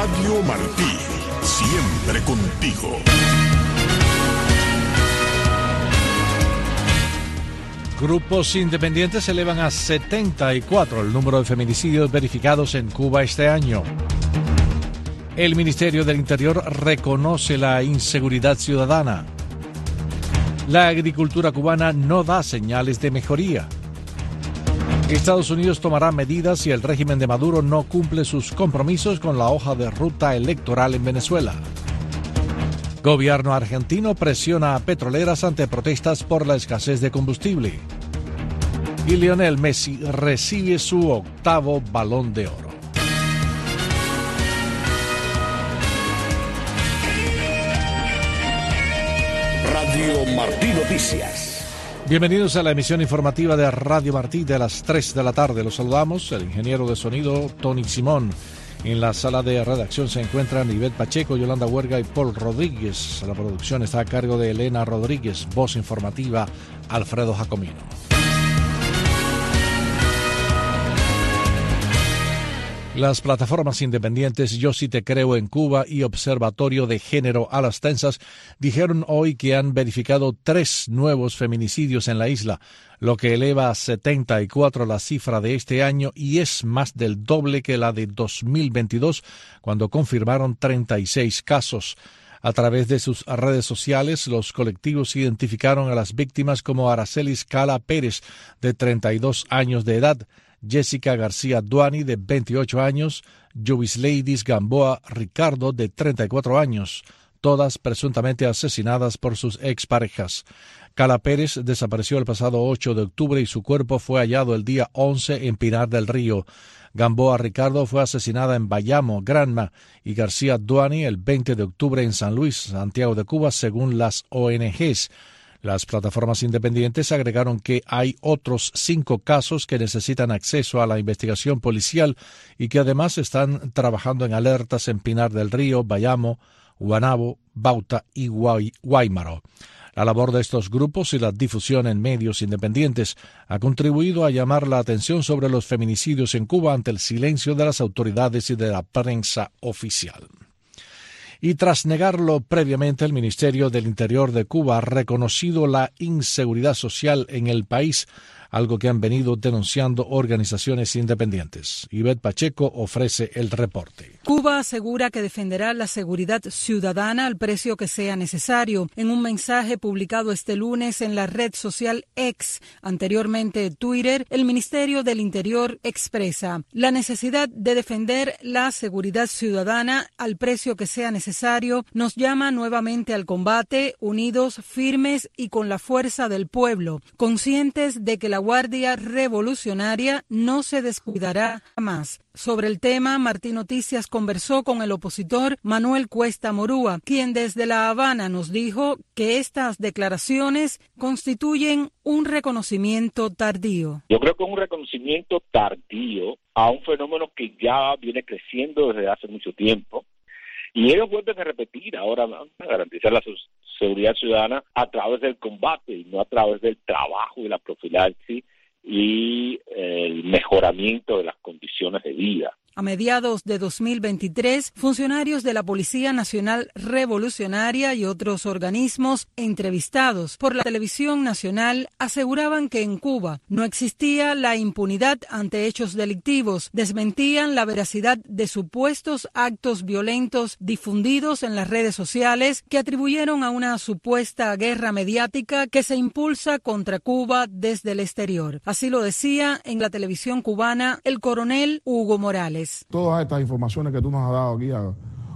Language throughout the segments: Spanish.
Radio Martí, siempre contigo. Grupos independientes elevan a 74 el número de feminicidios verificados en Cuba este año. El Ministerio del Interior reconoce la inseguridad ciudadana. La agricultura cubana no da señales de mejoría. Estados Unidos tomará medidas si el régimen de Maduro no cumple sus compromisos con la hoja de ruta electoral en Venezuela. Gobierno argentino presiona a petroleras ante protestas por la escasez de combustible. Y Lionel Messi recibe su octavo balón de oro. Radio Martí Noticias. Bienvenidos a la emisión informativa de Radio Martí de las 3 de la tarde. Los saludamos, el ingeniero de sonido Tony Simón. En la sala de redacción se encuentran Ivette Pacheco, Yolanda Huerga y Paul Rodríguez. La producción está a cargo de Elena Rodríguez, voz informativa Alfredo Jacomino. Las plataformas independientes Yo sí te creo en Cuba y Observatorio de Género a las Tensas dijeron hoy que han verificado tres nuevos feminicidios en la isla, lo que eleva a 74 la cifra de este año y es más del doble que la de 2022, cuando confirmaron 36 casos. A través de sus redes sociales, los colectivos identificaron a las víctimas como Araceli Cala Pérez, de 32 años de edad, Jessica García Duani, de 28 años, Ladies Gamboa Ricardo, de 34 años, todas presuntamente asesinadas por sus exparejas. Cala Pérez desapareció el pasado 8 de octubre y su cuerpo fue hallado el día 11 en Pinar del Río. Gamboa Ricardo fue asesinada en Bayamo, Granma, y García Duani el 20 de octubre en San Luis, Santiago de Cuba, según las ONGs. Las plataformas independientes agregaron que hay otros cinco casos que necesitan acceso a la investigación policial y que además están trabajando en alertas en Pinar del Río, Bayamo, Guanabo, Bauta y Guaymaro. La labor de estos grupos y la difusión en medios independientes ha contribuido a llamar la atención sobre los feminicidios en Cuba ante el silencio de las autoridades y de la prensa oficial y tras negarlo previamente el Ministerio del Interior de Cuba ha reconocido la inseguridad social en el país algo que han venido denunciando organizaciones independientes. Ivette Pacheco ofrece el reporte. Cuba asegura que defenderá la seguridad ciudadana al precio que sea necesario. En un mensaje publicado este lunes en la red social X, anteriormente Twitter, el Ministerio del Interior expresa la necesidad de defender la seguridad ciudadana al precio que sea necesario. Nos llama nuevamente al combate, unidos, firmes y con la fuerza del pueblo, conscientes de que la Guardia Revolucionaria no se descuidará jamás. Sobre el tema, Martín Noticias conversó con el opositor Manuel Cuesta Morúa, quien desde La Habana nos dijo que estas declaraciones constituyen un reconocimiento tardío. Yo creo que es un reconocimiento tardío a un fenómeno que ya viene creciendo desde hace mucho tiempo. Y ellos vuelven a repetir ahora a garantizar la seguridad ciudadana a través del combate y no a través del trabajo y la profilaxis y el mejoramiento de las condiciones de vida. A mediados de 2023, funcionarios de la Policía Nacional Revolucionaria y otros organismos entrevistados por la televisión nacional aseguraban que en Cuba no existía la impunidad ante hechos delictivos, desmentían la veracidad de supuestos actos violentos difundidos en las redes sociales que atribuyeron a una supuesta guerra mediática que se impulsa contra Cuba desde el exterior. Así lo decía en la televisión cubana el coronel Hugo Morales. Todas estas informaciones que tú nos has dado aquí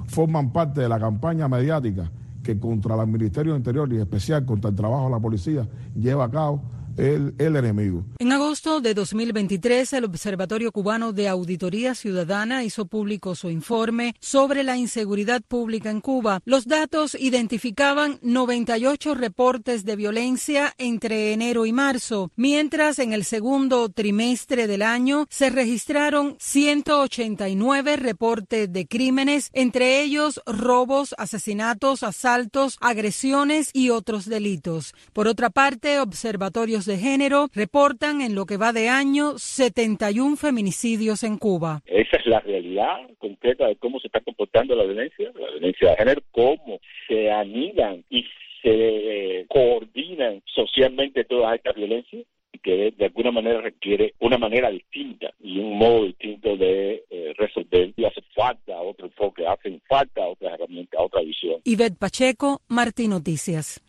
forman parte de la campaña mediática que contra el Ministerio del Interior y especial contra el trabajo de la policía lleva a cabo el, enemigo. En agosto de 2023, el Observatorio Cubano de Auditoría Ciudadana hizo público su informe sobre la inseguridad pública en Cuba. Los datos identificaban 98 reportes de violencia entre enero y marzo, mientras en el segundo trimestre del año se registraron 189 reportes de crímenes, entre ellos robos, asesinatos, asaltos, agresiones y otros delitos. Por otra parte, observatorios de género reportan en lo que va de año 71 feminicidios en Cuba. Esa es la realidad concreta de cómo se está comportando la violencia, la violencia de género, cómo se anidan y se eh, coordinan socialmente todas estas violencias y que de, alguna manera requiere una manera distinta y un modo distinto de eh, resolver. Y hace falta otro enfoque, hacen falta otras herramientas, otra visión. Ivette Pacheco, Martín Noticias.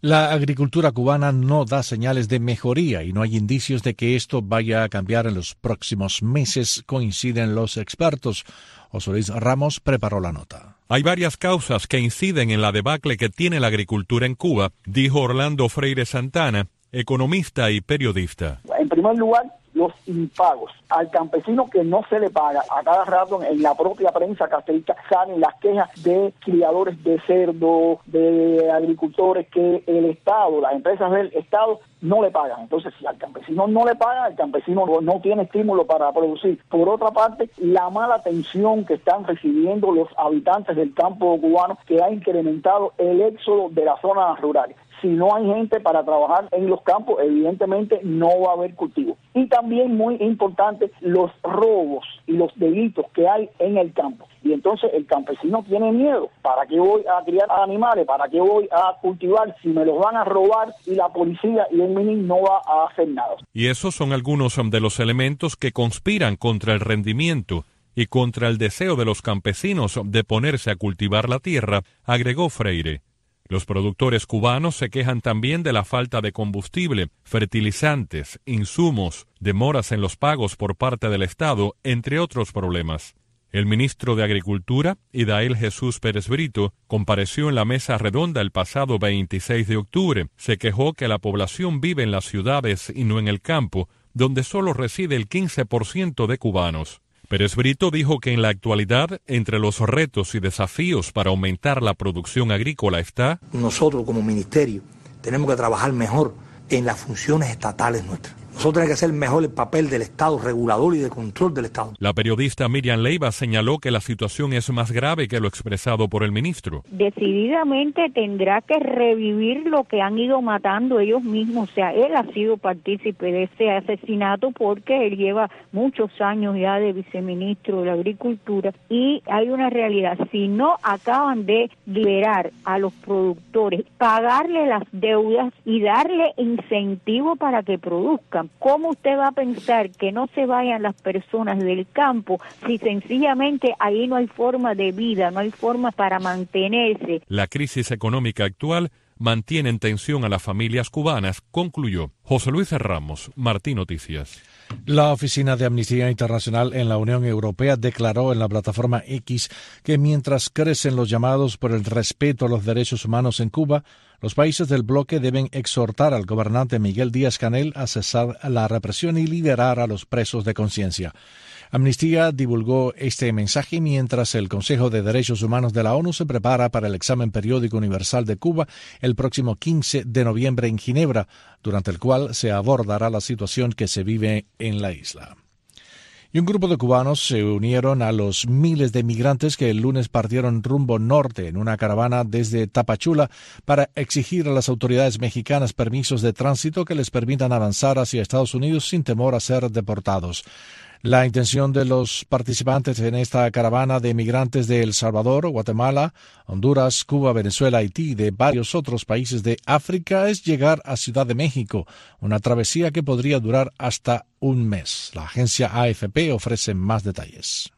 La agricultura cubana no da señales de mejoría y no hay indicios de que esto vaya a cambiar en los próximos meses, coinciden los expertos. José Luis Ramos preparó la nota. Hay varias causas que inciden en la debacle que tiene la agricultura en Cuba, dijo Orlando Freire Santana, economista y periodista. En primer lugar, los impagos. Al campesino que no se le paga, a cada rato en la propia prensa castellista salen las quejas de criadores de cerdo, de agricultores que el Estado, las empresas del Estado no le pagan. Entonces, si al campesino no le pagan, el campesino no tiene estímulo para producir. Por otra parte, la mala atención que están recibiendo los habitantes del campo cubano que ha incrementado el éxodo de las zonas rurales si no hay gente para trabajar en los campos, evidentemente no va a haber cultivo. Y también muy importante, los robos y los delitos que hay en el campo. Y entonces el campesino tiene miedo. ¿Para qué voy a criar animales? ¿Para qué voy a cultivar si me los van a robar y la policía y el mini no va a hacer nada? Y esos son algunos de los elementos que conspiran contra el rendimiento y contra el deseo de los campesinos de ponerse a cultivar la tierra, agregó Freire. Los productores cubanos se quejan también de la falta de combustible, fertilizantes, insumos, demoras en los pagos por parte del Estado, entre otros problemas. El ministro de Agricultura, Idael Jesús Pérez Brito, compareció en la mesa redonda el pasado 26 de octubre. Se quejó que la población vive en las ciudades y no en el campo, donde solo reside el 15% de cubanos. Pérez Brito dijo que en la actualidad, entre los retos y desafíos para aumentar la producción agrícola está Nosotros como ministerio tenemos que trabajar mejor en las funciones estatales nuestras. Nosotros tenemos que hacer mejor el papel del Estado regulador y de control del Estado. La periodista Miriam Leiva señaló que la situación es más grave que lo expresado por el ministro. Decididamente tendrá que revivir lo que han ido matando ellos mismos. O sea, él ha sido partícipe de ese asesinato porque él lleva muchos años ya de viceministro de la Agricultura y hay una realidad. Si no acaban de liberar a los productores, pagarle las deudas y darle incentivo para que produzcan, ¿Cómo usted va a pensar que no se vayan las personas del campo si sencillamente ahí no hay forma de vida, no hay forma para mantenerse? La crisis económica actual mantiene en tensión a las familias cubanas, concluyó José Luis Ramos, Martín Noticias. La Oficina de Amnistía Internacional en la Unión Europea declaró en la plataforma X que mientras crecen los llamados por el respeto a los derechos humanos en Cuba, los países del bloque deben exhortar al gobernante Miguel Díaz Canel a cesar la represión y liberar a los presos de conciencia. Amnistía divulgó este mensaje mientras el Consejo de Derechos Humanos de la ONU se prepara para el examen periódico universal de Cuba el próximo 15 de noviembre en Ginebra, durante el cual se abordará la situación que se vive en la isla y un grupo de cubanos se unieron a los miles de migrantes que el lunes partieron rumbo norte en una caravana desde Tapachula para exigir a las autoridades mexicanas permisos de tránsito que les permitan avanzar hacia Estados Unidos sin temor a ser deportados. La intención de los participantes en esta caravana de migrantes de El Salvador, Guatemala, Honduras, Cuba, Venezuela, Haití y de varios otros países de África es llegar a Ciudad de México, una travesía que podría durar hasta un mes. La agencia AFP ofrece más detalles.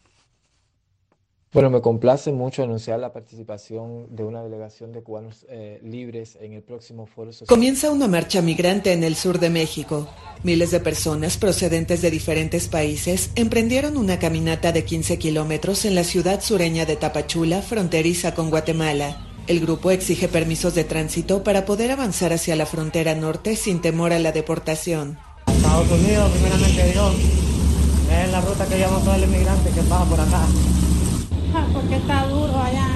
Bueno, me complace mucho anunciar la participación de una delegación de cubanos eh, libres en el próximo foro social. Comienza una marcha migrante en el sur de México. Miles de personas procedentes de diferentes países emprendieron una caminata de 15 kilómetros en la ciudad sureña de Tapachula, fronteriza con Guatemala. El grupo exige permisos de tránsito para poder avanzar hacia la frontera norte sin temor a la deportación. Estados Unidos, primeramente Dios, es la ruta que lleva todo el inmigrante que pasa por acá porque está duro allá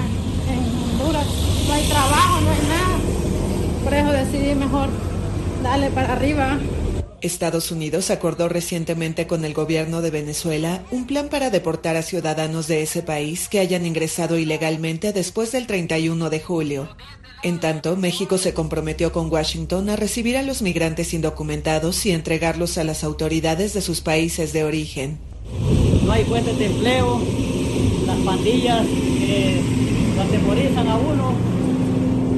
en Honduras. No hay trabajo, no hay nada. Por eso decidí mejor darle para arriba. Estados Unidos acordó recientemente con el gobierno de Venezuela un plan para deportar a ciudadanos de ese país que hayan ingresado ilegalmente después del 31 de julio. En tanto, México se comprometió con Washington a recibir a los migrantes indocumentados y entregarlos a las autoridades de sus países de origen. No hay fuentes de empleo, pandillas eh, atemorizan a uno.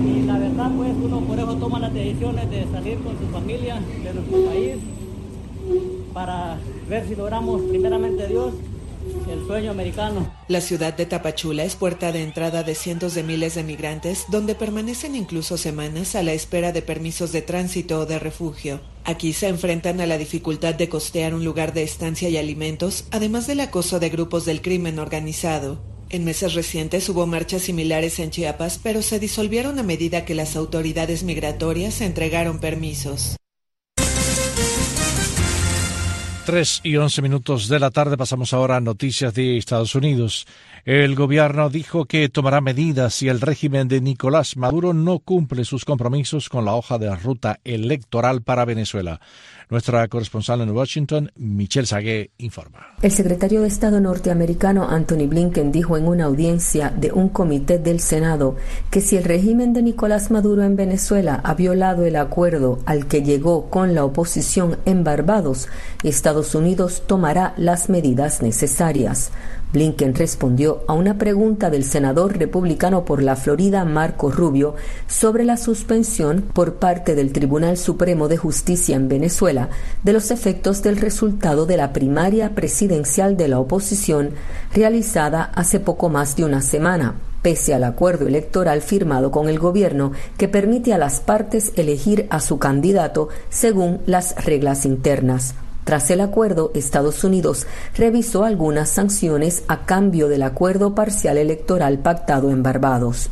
Y la verdad pues uno por eso toma las decisiones de salir con su familia de nuestro país para ver si logramos primeramente Dios el sueño americano. La ciudad de Tapachula es puerta de entrada de cientos de miles de migrantes donde permanecen incluso semanas a la espera de permisos de tránsito o de refugio. Aquí se enfrentan a la dificultad de costear un lugar de estancia y alimentos, además del acoso de grupos del crimen organizado. En meses recientes hubo marchas similares en Chiapas, pero se disolvieron a medida que las autoridades migratorias entregaron permisos. 3 y 11 minutos de la tarde pasamos ahora a noticias de Estados Unidos. El gobierno dijo que tomará medidas si el régimen de Nicolás Maduro no cumple sus compromisos con la hoja de ruta electoral para Venezuela. Nuestra corresponsal en Washington, Michelle Sagué, informa. El secretario de Estado norteamericano Anthony Blinken dijo en una audiencia de un comité del Senado que si el régimen de Nicolás Maduro en Venezuela ha violado el acuerdo al que llegó con la oposición en Barbados, Estados Unidos tomará las medidas necesarias. Blinken respondió a una pregunta del senador republicano por la Florida, Marco Rubio, sobre la suspensión por parte del Tribunal Supremo de Justicia en Venezuela de los efectos del resultado de la primaria presidencial de la oposición realizada hace poco más de una semana pese al acuerdo electoral firmado con el gobierno que permite a las partes elegir a su candidato según las reglas internas. Tras el acuerdo, Estados Unidos revisó algunas sanciones a cambio del acuerdo parcial electoral pactado en Barbados.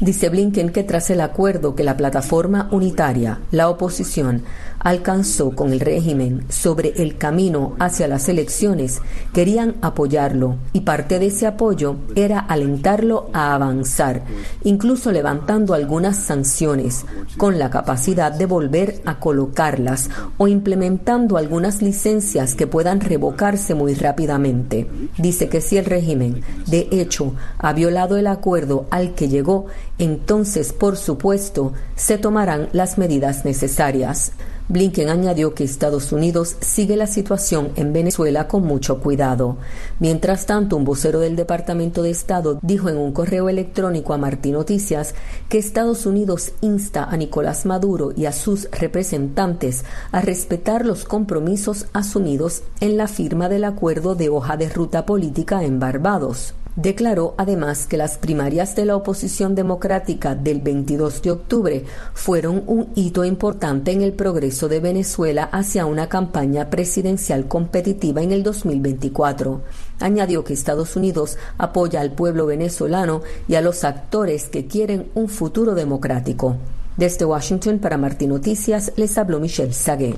Dice Blinken que tras el acuerdo que la plataforma unitaria, la oposición, alcanzó con el régimen sobre el camino hacia las elecciones, querían apoyarlo y parte de ese apoyo era alentarlo a avanzar, incluso levantando algunas sanciones, con la capacidad de volver a colocarlas o implementando algunas licencias que puedan revocarse muy rápidamente. Dice que si el régimen, de hecho, ha violado el acuerdo al que llegó, entonces, por supuesto, se tomarán las medidas necesarias. Blinken añadió que Estados Unidos sigue la situación en Venezuela con mucho cuidado. Mientras tanto, un vocero del Departamento de Estado dijo en un correo electrónico a Martín Noticias que Estados Unidos insta a Nicolás Maduro y a sus representantes a respetar los compromisos asumidos en la firma del acuerdo de hoja de ruta política en Barbados. Declaró además que las primarias de la oposición democrática del 22 de octubre fueron un hito importante en el progreso de Venezuela hacia una campaña presidencial competitiva en el 2024. Añadió que Estados Unidos apoya al pueblo venezolano y a los actores que quieren un futuro democrático. Desde Washington para Martín Noticias les habló Michelle Sagué.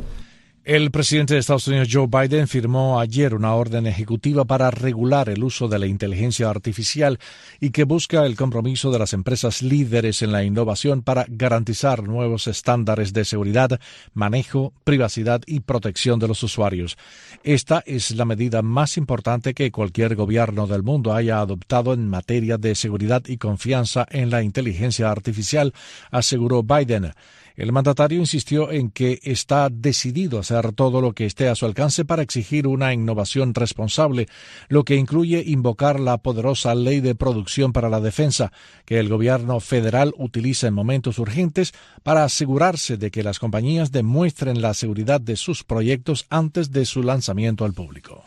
El presidente de Estados Unidos, Joe Biden, firmó ayer una orden ejecutiva para regular el uso de la inteligencia artificial y que busca el compromiso de las empresas líderes en la innovación para garantizar nuevos estándares de seguridad, manejo, privacidad y protección de los usuarios. Esta es la medida más importante que cualquier gobierno del mundo haya adoptado en materia de seguridad y confianza en la inteligencia artificial, aseguró Biden. El mandatario insistió en que está decidido a hacer todo lo que esté a su alcance para exigir una innovación responsable, lo que incluye invocar la poderosa ley de producción para la defensa, que el gobierno federal utiliza en momentos urgentes para asegurarse de que las compañías demuestren la seguridad de sus proyectos antes de su lanzamiento al público.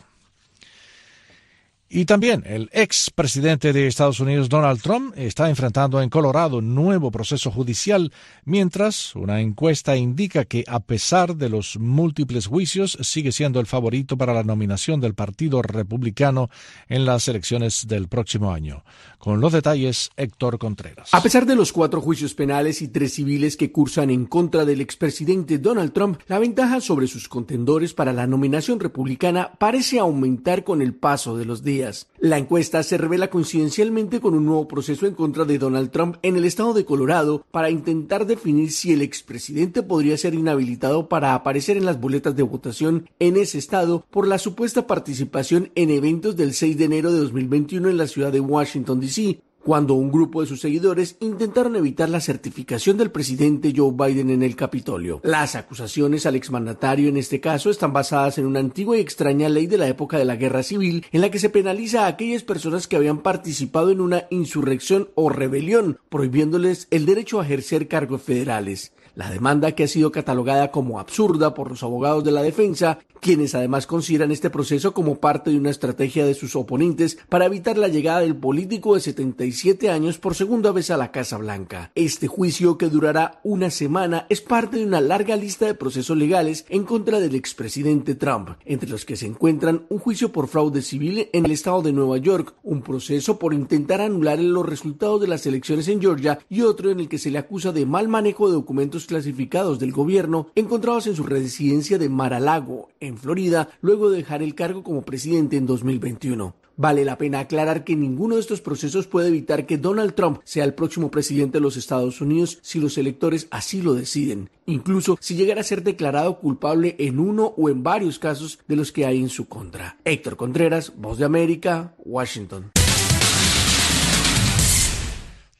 Y también el ex presidente de Estados Unidos, Donald Trump, está enfrentando en Colorado un nuevo proceso judicial, mientras una encuesta indica que, a pesar de los múltiples juicios, sigue siendo el favorito para la nominación del Partido Republicano en las elecciones del próximo año. Con los detalles, Héctor Contreras. A pesar de los cuatro juicios penales y tres civiles que cursan en contra del expresidente Donald Trump, la ventaja sobre sus contendores para la nominación republicana parece aumentar con el paso de los días. La encuesta se revela coincidencialmente con un nuevo proceso en contra de Donald Trump en el estado de Colorado para intentar definir si el expresidente podría ser inhabilitado para aparecer en las boletas de votación en ese estado por la supuesta participación en eventos del 6 de enero de 2021 en la ciudad de Washington, D.C., cuando un grupo de sus seguidores intentaron evitar la certificación del presidente Joe Biden en el Capitolio. Las acusaciones al exmandatario en este caso están basadas en una antigua y extraña ley de la época de la Guerra Civil en la que se penaliza a aquellas personas que habían participado en una insurrección o rebelión, prohibiéndoles el derecho a ejercer cargos federales. La demanda que ha sido catalogada como absurda por los abogados de la defensa, quienes además consideran este proceso como parte de una estrategia de sus oponentes para evitar la llegada del político de 77 años por segunda vez a la Casa Blanca. Este juicio, que durará una semana, es parte de una larga lista de procesos legales en contra del expresidente Trump, entre los que se encuentran un juicio por fraude civil en el estado de Nueva York, un proceso por intentar anular los resultados de las elecciones en Georgia y otro en el que se le acusa de mal manejo de documentos clasificados del gobierno encontrados en su residencia de Mar-a-Lago, en Florida, luego de dejar el cargo como presidente en 2021. Vale la pena aclarar que ninguno de estos procesos puede evitar que Donald Trump sea el próximo presidente de los Estados Unidos si los electores así lo deciden, incluso si llegara a ser declarado culpable en uno o en varios casos de los que hay en su contra. Héctor Contreras, Voz de América, Washington.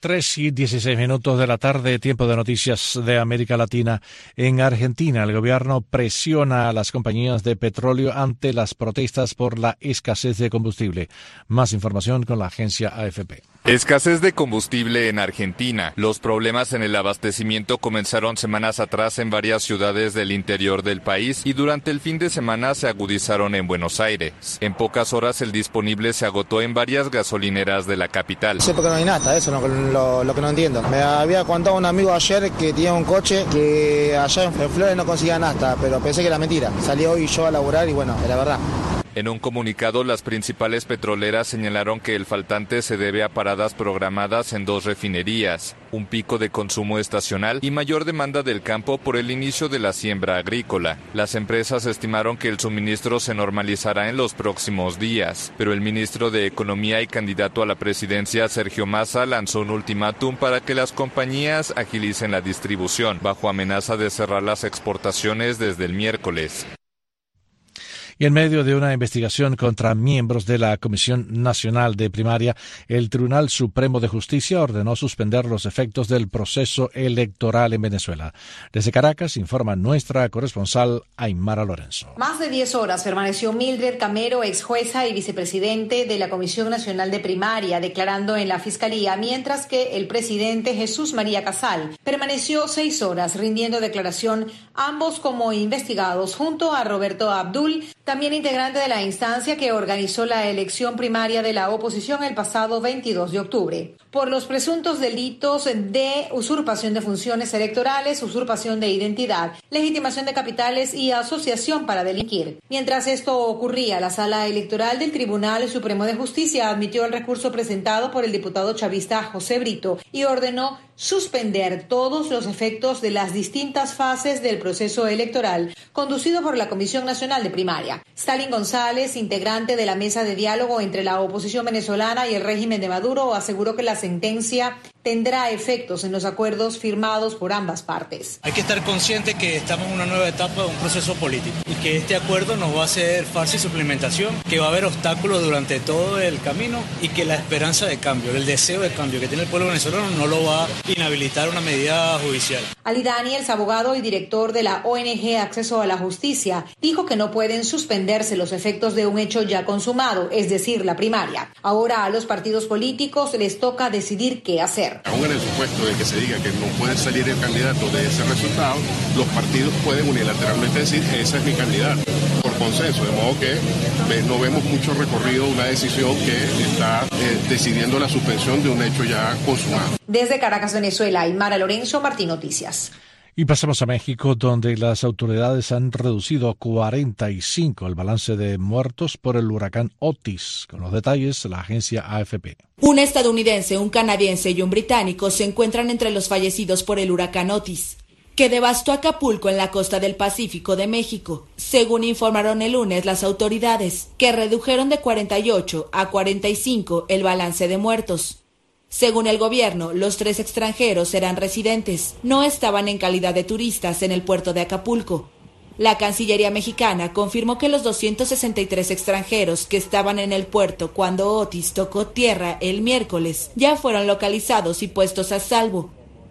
3 y 16 minutos de la tarde, tiempo de noticias de América Latina. En Argentina, el gobierno presiona a las compañías de petróleo ante las protestas por la escasez de combustible. Más información con la agencia AFP. Escasez de combustible en Argentina. Los problemas en el abastecimiento comenzaron semanas atrás en varias ciudades del interior del país y durante el fin de semana se agudizaron en Buenos Aires. En pocas horas el disponible se agotó en varias gasolineras de la capital. Sí, porque no hay nada, eso es lo, que no entiendo. Me había contado un amigo ayer que tenía un coche que allá en Flores no conseguía nada, pero pensé que era mentira. Salí hoy yo a laburar y bueno, era verdad. En un comunicado, las principales petroleras señalaron que el faltante se debe a paradas programadas en dos refinerías, un pico de consumo estacional y mayor demanda del campo por el inicio de la siembra agrícola. Las empresas estimaron que el suministro se normalizará en los próximos días, pero el ministro de Economía y candidato a la presidencia, Sergio Massa, lanzó un ultimátum para que las compañías agilicen la distribución, bajo amenaza de cerrar las exportaciones desde el miércoles y en medio de una investigación contra miembros de la Comisión Nacional de Primaria, el Tribunal Supremo de Justicia ordenó suspender los efectos del proceso electoral en Venezuela. Desde Caracas informa nuestra corresponsal Aymara Lorenzo. Más de 10 horas permaneció Mildred Camero, ex jueza y vicepresidente de la Comisión Nacional de Primaria, declarando en la Fiscalía, mientras que el presidente Jesús María Casal permaneció seis horas rindiendo declaración, ambos como investigados, junto a Roberto Abdul, también integrante de la instancia que organizó la elección primaria de la oposición el pasado 22 de octubre, por los presuntos delitos de usurpación de funciones electorales, usurpación de identidad, legitimación de capitales y asociación para delinquir. Mientras esto ocurría, la sala electoral del Tribunal Supremo de Justicia admitió el recurso presentado por el diputado chavista José Brito y ordenó suspender todos los efectos de las distintas fases del proceso electoral conducido por la Comisión Nacional de Primaria. Stalin González, integrante de la mesa de diálogo entre la oposición venezolana y el régimen de Maduro, aseguró que la sentencia tendrá efectos en los acuerdos firmados por ambas partes. Hay que estar consciente que estamos en una nueva etapa de un proceso político y que este acuerdo nos va a hacer fácil su implementación, que va a haber obstáculos durante todo el camino y que la esperanza de cambio, el deseo de cambio que tiene el pueblo venezolano no lo va a inhabilitar una medida judicial. Ali Daniels, abogado y director de la ONG Acceso a la Justicia, dijo que no pueden suspenderse los efectos de un hecho ya consumado, es decir, la primaria. Ahora a los partidos políticos les toca decidir qué hacer. Aún en el supuesto de que se diga que no puede salir el candidato de ese resultado, los partidos pueden unilateralmente decir ese es mi candidato por consenso, de modo que no vemos mucho recorrido una decisión que está eh, decidiendo la suspensión de un hecho ya consumado. Desde Caracas, Venezuela, Mara Lorenzo, Martín Noticias. Y pasamos a México, donde las autoridades han reducido a 45 el balance de muertos por el huracán Otis. Con los detalles, la agencia AFP. Un estadounidense, un canadiense y un británico se encuentran entre los fallecidos por el huracán Otis. que devastó Acapulco en la costa del Pacífico de México, según informaron el lunes las autoridades, que redujeron de 48 a 45 el balance de muertos. Según el gobierno, los tres extranjeros eran residentes, no estaban en calidad de turistas en el puerto de Acapulco. La Cancillería mexicana confirmó que los 263 extranjeros que estaban en el puerto cuando Otis tocó tierra el miércoles ya fueron localizados y puestos a salvo,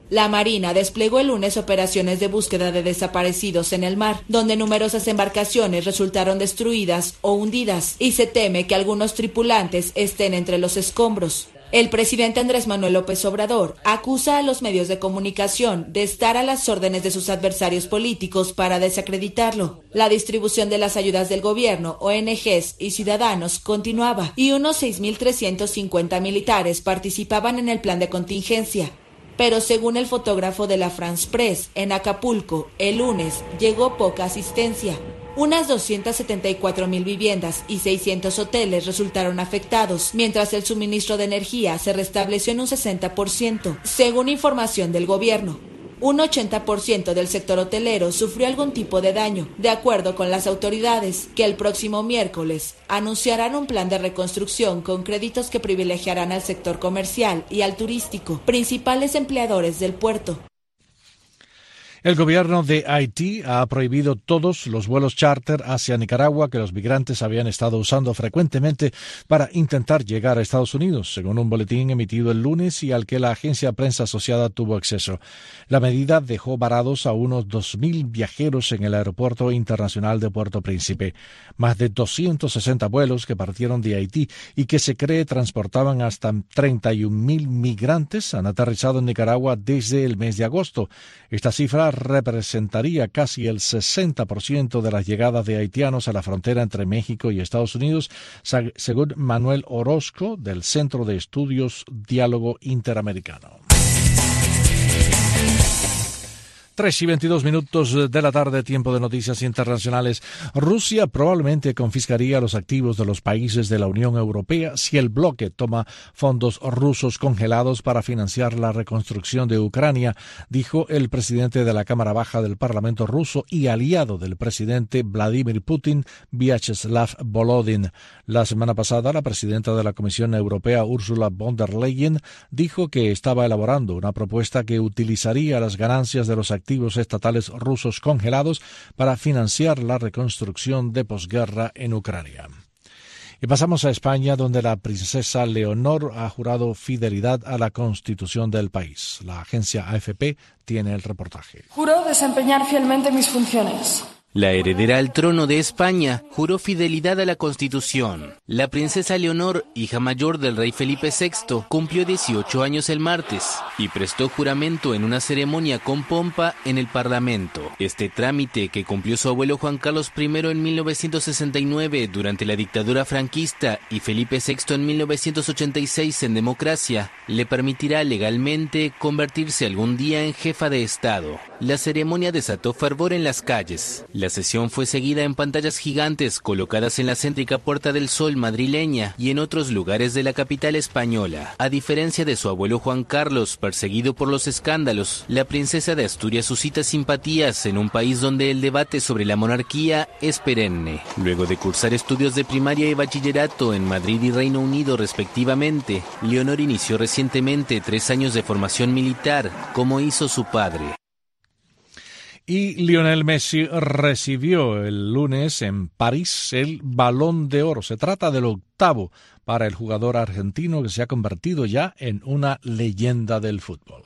la Marina desplegó el lunes operaciones de búsqueda de desaparecidos en el mar, donde numerosas embarcaciones resultaron destruidas o hundidas, y se teme que algunos tripulantes estén entre los escombros. El presidente Andrés Manuel López Obrador acusa a los medios de comunicación de estar a las órdenes de sus adversarios políticos para desacreditarlo. La distribución de las ayudas del gobierno, ONGs y ciudadanos continuaba y unos 6.350 militares participaban en el plan de contingencia. Pero según el fotógrafo de la France Press, en Acapulco, el lunes llegó poca asistencia. Unas 274 mil viviendas y 600 hoteles resultaron afectados, mientras el suministro de energía se restableció en un 60%, según información del gobierno. Un 80% del sector hotelero sufrió algún tipo de daño, de acuerdo con las autoridades, que el próximo miércoles anunciarán un plan de reconstrucción con créditos que privilegiarán al sector comercial y al turístico, principales empleadores del puerto. El gobierno de Haití ha prohibido todos los vuelos charter hacia Nicaragua que los migrantes habían estado usando frecuentemente para intentar llegar a Estados Unidos, según un boletín emitido el lunes y al que la agencia prensa asociada tuvo acceso. La medida dejó varados a unos 2.000 viajeros en el aeropuerto internacional de Puerto Príncipe. Más de 260 vuelos que partieron de Haití y que se cree transportaban hasta 31.000 migrantes han aterrizado en Nicaragua desde el mes de agosto. Esta cifra representaría casi el 60% de las llegadas de haitianos a la frontera entre México y Estados Unidos, según Manuel Orozco del Centro de Estudios Diálogo Interamericano. Tres y veintidós minutos de la tarde, tiempo de noticias internacionales. Rusia probablemente confiscaría los activos de los países de la Unión Europea si el bloque toma fondos rusos congelados para financiar la reconstrucción de Ucrania, dijo el presidente de la Cámara Baja del Parlamento ruso y aliado del presidente Vladimir Putin, Vyacheslav Volodin. La semana pasada, la presidenta de la Comisión Europea, Ursula von der Leyen, dijo que estaba elaborando una propuesta que utilizaría las ganancias de los activos activos estatales rusos congelados para financiar la reconstrucción de posguerra en Ucrania. Y pasamos a España, donde la princesa Leonor ha jurado fidelidad a la constitución del país. La agencia AFP tiene el reportaje. Juro desempeñar fielmente mis funciones la heredera al trono de España juró fidelidad a la Constitución. La princesa Leonor, hija mayor del rey Felipe VI, cumplió 18 años el martes y prestó juramento en una ceremonia con pompa en el Parlamento. Este trámite, que cumplió su abuelo Juan Carlos I en 1969 durante la dictadura franquista y Felipe VI en 1986 en democracia, le permitirá legalmente convertirse algún día en jefa de Estado. La ceremonia desató fervor en las calles. La sesión fue seguida en pantallas gigantes colocadas en la céntrica Puerta del Sol madrileña y en otros lugares de la capital española. A diferencia de su abuelo Juan Carlos, perseguido por los escándalos, la princesa de Asturias suscita simpatías en un país donde el debate sobre la monarquía es perenne. Luego de cursar estudios de primaria y bachillerato en Madrid y Reino Unido respectivamente, Leonor inició recientemente tres años de formación militar, como hizo su padre y Lionel Messi recibió el lunes en París el balón de oro. Se trata del octavo para el jugador argentino que se ha convertido ya en una leyenda del fútbol.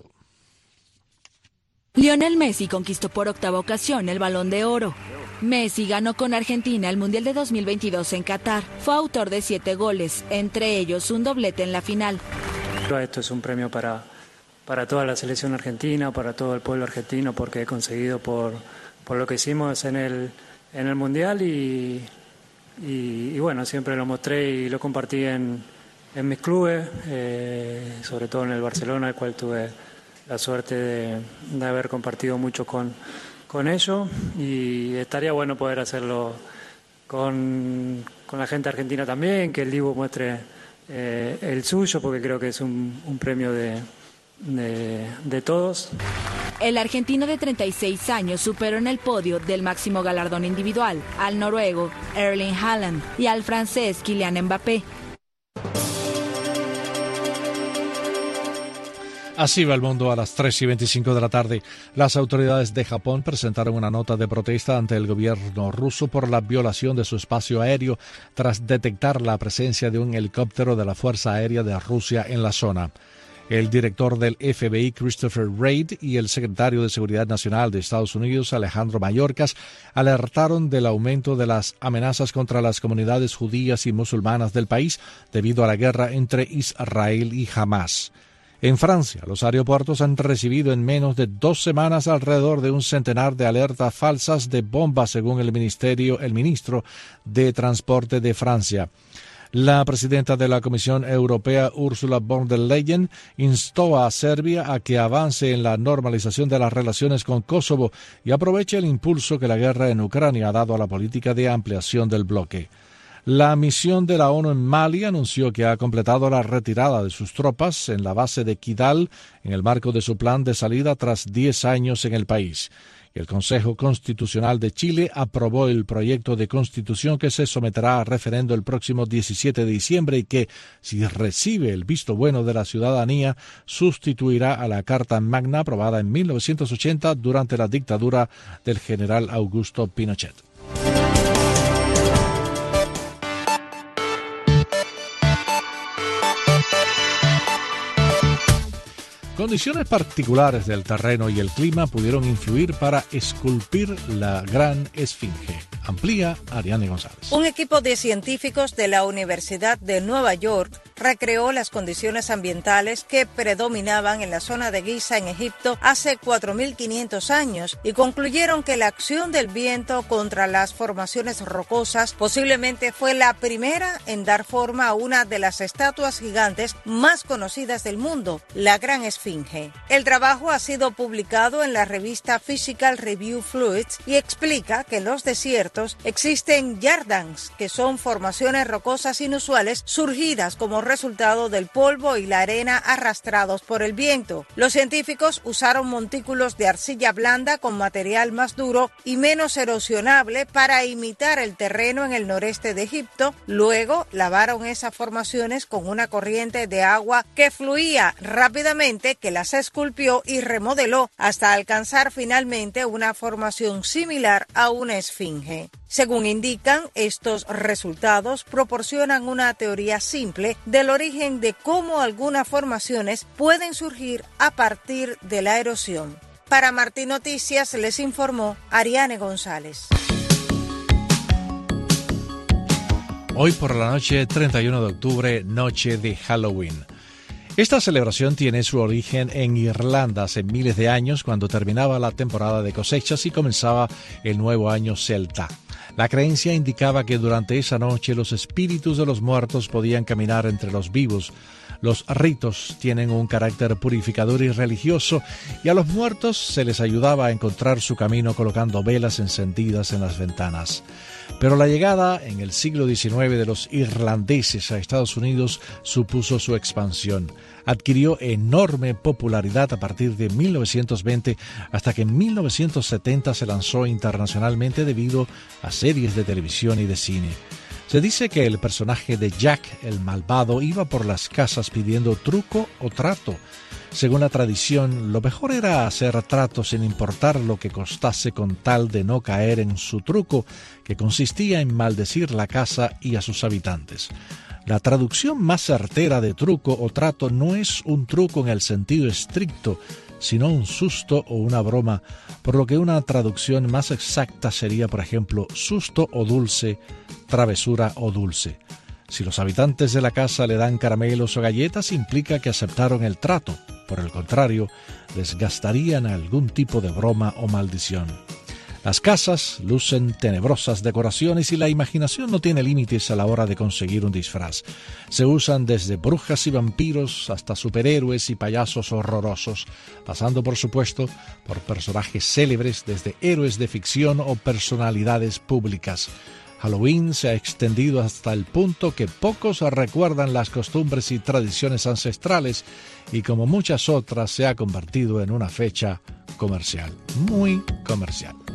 Lionel Messi conquistó por octava ocasión el balón de oro. Messi ganó con Argentina el Mundial de 2022 en Qatar. Fue autor de siete goles, entre ellos un doblete en la final. Esto es un premio para, para toda la selección argentina, para todo el pueblo argentino, porque he conseguido por, por lo que hicimos en el, en el Mundial y, y, bueno, siempre lo mostré y lo compartí en, en mis clubes, eh, sobre todo en el Barcelona, el cual tuve la suerte de, de haber compartido mucho con, con ellos. Y estaría bueno poder hacerlo con, con la gente argentina también, que el Dibu muestre eh, el suyo, porque creo que es un, un premio de de, todos. El argentino de 36 años superó en el podio del máximo galardón individual al noruego Erling Haaland y al francés Kylian Mbappé. Así va el mundo a las 3 y 25 de la tarde. Las autoridades de Japón presentaron una nota de protesta ante el gobierno ruso por la violación de su espacio aéreo tras detectar la presencia de un helicóptero de la Fuerza Aérea de Rusia en la zona. El director del FBI, Christopher Reid, y el secretario de Seguridad Nacional de Estados Unidos, Alejandro Mayorkas, alertaron del aumento de las amenazas contra las comunidades judías y musulmanas del país debido a la guerra entre Israel y Hamas. En Francia, los aeropuertos han recibido en menos de dos semanas alrededor de un centenar de alertas falsas de bombas, según el ministerio, el ministro de Transporte de Francia. La presidenta de la Comisión Europea, Ursula von der Leyen, instó a Serbia a que avance en la normalización de las relaciones con Kosovo y aproveche el impulso que la guerra en Ucrania ha dado a la política de ampliación del bloque. La misión de la ONU en Mali anunció que ha completado la retirada de sus tropas en la base de Kidal en el marco de su plan de salida tras 10 años en el país. El Consejo Constitucional de Chile aprobó el proyecto de constitución que se someterá a referendo el próximo 17 de diciembre y que, si recibe el visto bueno de la ciudadanía, sustituirá a la Carta Magna aprobada en 1980 durante la dictadura del general Augusto Pinochet. Condiciones particulares del terreno y el clima pudieron influir para esculpir la gran esfinge. Amplía Ariane González. Un equipo de científicos de la Universidad de Nueva York recreó las condiciones ambientales que predominaban en la zona de Giza en Egipto hace 4.500 años y concluyeron que la acción del viento contra las formaciones rocosas posiblemente fue la primera en dar forma a una de las estatuas gigantes más conocidas del mundo, la Gran Esfinge. El trabajo ha sido publicado en la revista Physical Review Fluids y explica que en los desiertos existen yardans, que son formaciones rocosas inusuales surgidas como resultado del polvo y la arena arrastrados por el viento. Los científicos usaron montículos de arcilla blanda con material más duro y menos erosionable para imitar el terreno en el noreste de Egipto. Luego lavaron esas formaciones con una corriente de agua que fluía rápidamente, que las esculpió y remodeló hasta alcanzar finalmente una formación similar a una esfinge. Según indican, estos resultados proporcionan una teoría simple del origen de cómo algunas formaciones pueden surgir a partir de la erosión. Para Martín Noticias les informó Ariane González. Hoy por la noche 31 de octubre, noche de Halloween. Esta celebración tiene su origen en Irlanda hace miles de años cuando terminaba la temporada de cosechas y comenzaba el nuevo año celta. La creencia indicaba que durante esa noche los espíritus de los muertos podían caminar entre los vivos. Los ritos tienen un carácter purificador y religioso y a los muertos se les ayudaba a encontrar su camino colocando velas encendidas en las ventanas. Pero la llegada en el siglo XIX de los irlandeses a Estados Unidos supuso su expansión adquirió enorme popularidad a partir de 1920 hasta que en 1970 se lanzó internacionalmente debido a series de televisión y de cine. Se dice que el personaje de Jack el malvado iba por las casas pidiendo truco o trato. Según la tradición, lo mejor era hacer trato sin importar lo que costase con tal de no caer en su truco, que consistía en maldecir la casa y a sus habitantes. La traducción más certera de truco o trato no es un truco en el sentido estricto, sino un susto o una broma, por lo que una traducción más exacta sería, por ejemplo, susto o dulce, travesura o dulce. Si los habitantes de la casa le dan caramelos o galletas, implica que aceptaron el trato. Por el contrario, les gastarían algún tipo de broma o maldición. Las casas lucen tenebrosas decoraciones y la imaginación no tiene límites a la hora de conseguir un disfraz. Se usan desde brujas y vampiros hasta superhéroes y payasos horrorosos, pasando por supuesto por personajes célebres desde héroes de ficción o personalidades públicas. Halloween se ha extendido hasta el punto que pocos recuerdan las costumbres y tradiciones ancestrales y como muchas otras se ha convertido en una fecha comercial, muy comercial.